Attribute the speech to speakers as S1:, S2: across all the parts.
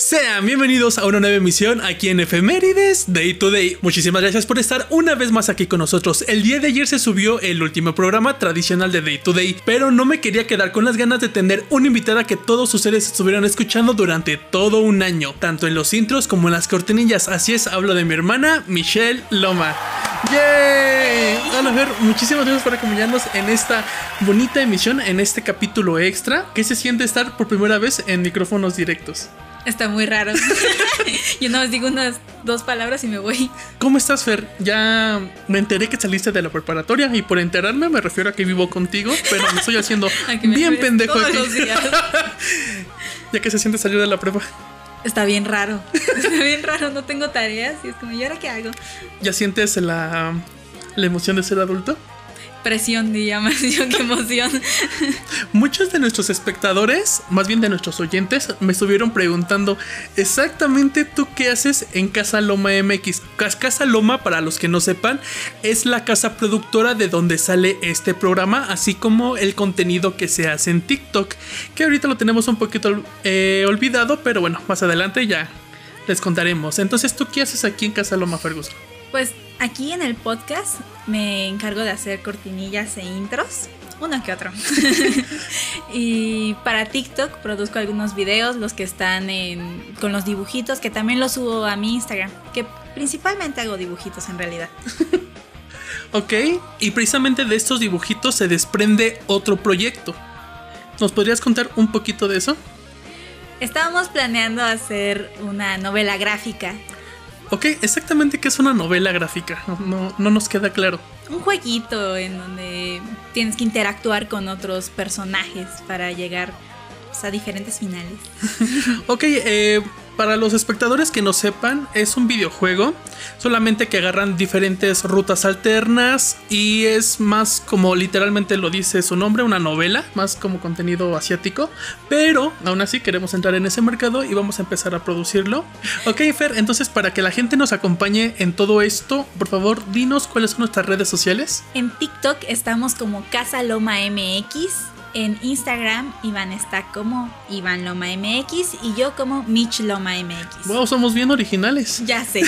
S1: Sean bienvenidos a una nueva emisión aquí en Efemérides Day to Day. Muchísimas gracias por estar una vez más aquí con nosotros. El día de ayer se subió el último programa tradicional de Day to Day, pero no me quería quedar con las ganas de tener una invitada que todos ustedes estuvieran escuchando durante todo un año, tanto en los intros como en las cortinillas. Así es, hablo de mi hermana Michelle Loma. ¡Yay! Hola, Fer, muchísimas gracias por acompañarnos en esta bonita emisión, en este capítulo extra. ¿Qué se siente estar por primera vez en micrófonos directos?
S2: Está muy raro. Yo nada más digo unas dos palabras y me voy.
S1: ¿Cómo estás, Fer? Ya me enteré que saliste de la preparatoria y por enterarme me refiero a que vivo contigo, pero me estoy haciendo
S2: A que me
S1: bien pendejo
S2: todos
S1: aquí.
S2: los días.
S1: ya que se siente salir de la prepa.
S2: Está bien raro. Está bien raro. No tengo tareas y es como, ¿y ahora qué hago?
S1: ¿Ya sientes la, la emoción de ser adulto?
S2: Presión, yo que emoción.
S1: Muchos de nuestros espectadores, más bien de nuestros oyentes, me estuvieron preguntando exactamente tú qué haces en Casa Loma MX. Cas- Casa Loma, para los que no sepan, es la casa productora de donde sale este programa, así como el contenido que se hace en TikTok, que ahorita lo tenemos un poquito eh, olvidado, pero bueno, más adelante ya les contaremos. Entonces, ¿tú qué haces aquí en Casa Loma, Ferguson?
S2: Pues aquí en el podcast me encargo de hacer cortinillas e intros. Uno que otro. y para TikTok produzco algunos videos, los que están en, con los dibujitos, que también los subo a mi Instagram. Que principalmente hago dibujitos en realidad.
S1: Ok, y precisamente de estos dibujitos se desprende otro proyecto. ¿Nos podrías contar un poquito de eso?
S2: Estábamos planeando hacer una novela gráfica.
S1: Ok, exactamente qué es una novela gráfica. No, no nos queda claro.
S2: Un jueguito en donde tienes que interactuar con otros personajes para llegar a diferentes finales.
S1: Ok, eh, para los espectadores que no sepan, es un videojuego, solamente que agarran diferentes rutas alternas y es más como literalmente lo dice su nombre, una novela, más como contenido asiático, pero aún así queremos entrar en ese mercado y vamos a empezar a producirlo. Ok, Fer, entonces para que la gente nos acompañe en todo esto, por favor, dinos cuáles son nuestras redes sociales.
S2: En TikTok estamos como Casa Loma MX. En Instagram Iván está como Iván Loma MX y yo como Mitch Loma MX.
S1: Wow, somos bien originales.
S2: Ya sé.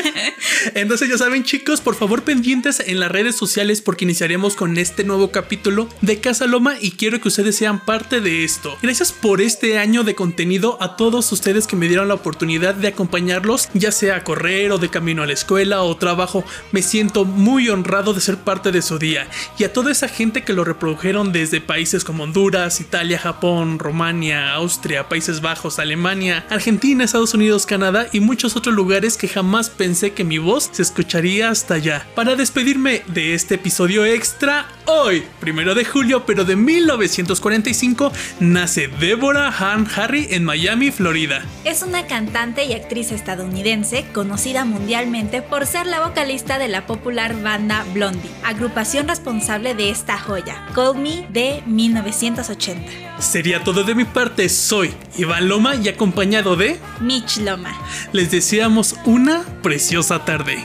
S1: Entonces ya saben chicos, por favor pendientes en las redes sociales porque iniciaremos con este nuevo capítulo de Casa Loma y quiero que ustedes sean parte de esto. Gracias por este año de contenido a todos ustedes que me dieron la oportunidad de acompañarlos, ya sea a correr o de camino a la escuela o trabajo. Me siento muy honrado de ser parte de su día y a toda esa gente que lo reprodujeron desde países como Honduras, Italia, Japón, Rumania, Austria, Países Bajos, Alemania, Argentina, Estados Unidos, Canadá y muchos otros lugares que jamás pensé que mi voz se escucharía hasta allá. Para despedirme de este episodio extra, hoy, primero de julio, pero de 1945, nace Deborah Han Harry en Miami, Florida.
S2: Es una cantante y actriz estadounidense conocida mundialmente por ser la vocalista de la popular banda Blondie, agrupación responsable de esta joya, Call Me de 1980.
S1: Sería todo de mi parte, soy Iván Loma y acompañado de...
S2: Mitch Loma.
S1: Les deseamos una preciosa tarde.